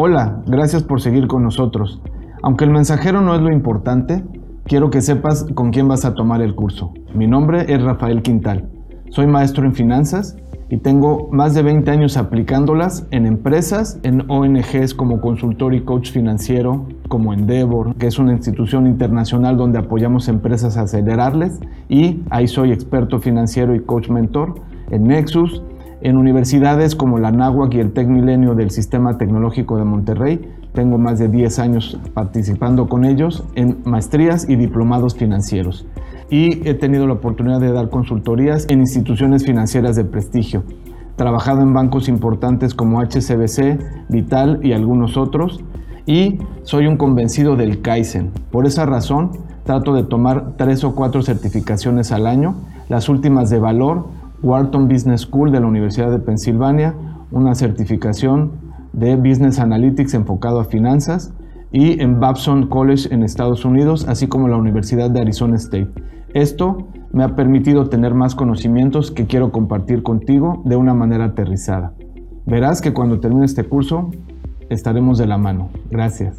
Hola, gracias por seguir con nosotros. Aunque el mensajero no es lo importante, quiero que sepas con quién vas a tomar el curso. Mi nombre es Rafael Quintal. Soy maestro en finanzas y tengo más de 20 años aplicándolas en empresas, en ONGs como consultor y coach financiero, como Endeavor, que es una institución internacional donde apoyamos empresas a acelerarles, y ahí soy experto financiero y coach mentor, en Nexus, en universidades como la NAWAC y el Tec Milenio del Sistema Tecnológico de Monterrey. Tengo más de 10 años participando con ellos en maestrías y diplomados financieros y he tenido la oportunidad de dar consultorías en instituciones financieras de prestigio. Trabajado en bancos importantes como HCBC, Vital y algunos otros y soy un convencido del Kaizen. Por esa razón trato de tomar tres o cuatro certificaciones al año, las últimas de valor, Wharton Business School de la Universidad de Pensilvania, una certificación de Business Analytics enfocado a finanzas y en Babson College en Estados Unidos, así como la Universidad de Arizona State. Esto me ha permitido tener más conocimientos que quiero compartir contigo de una manera aterrizada. Verás que cuando termine este curso estaremos de la mano. Gracias.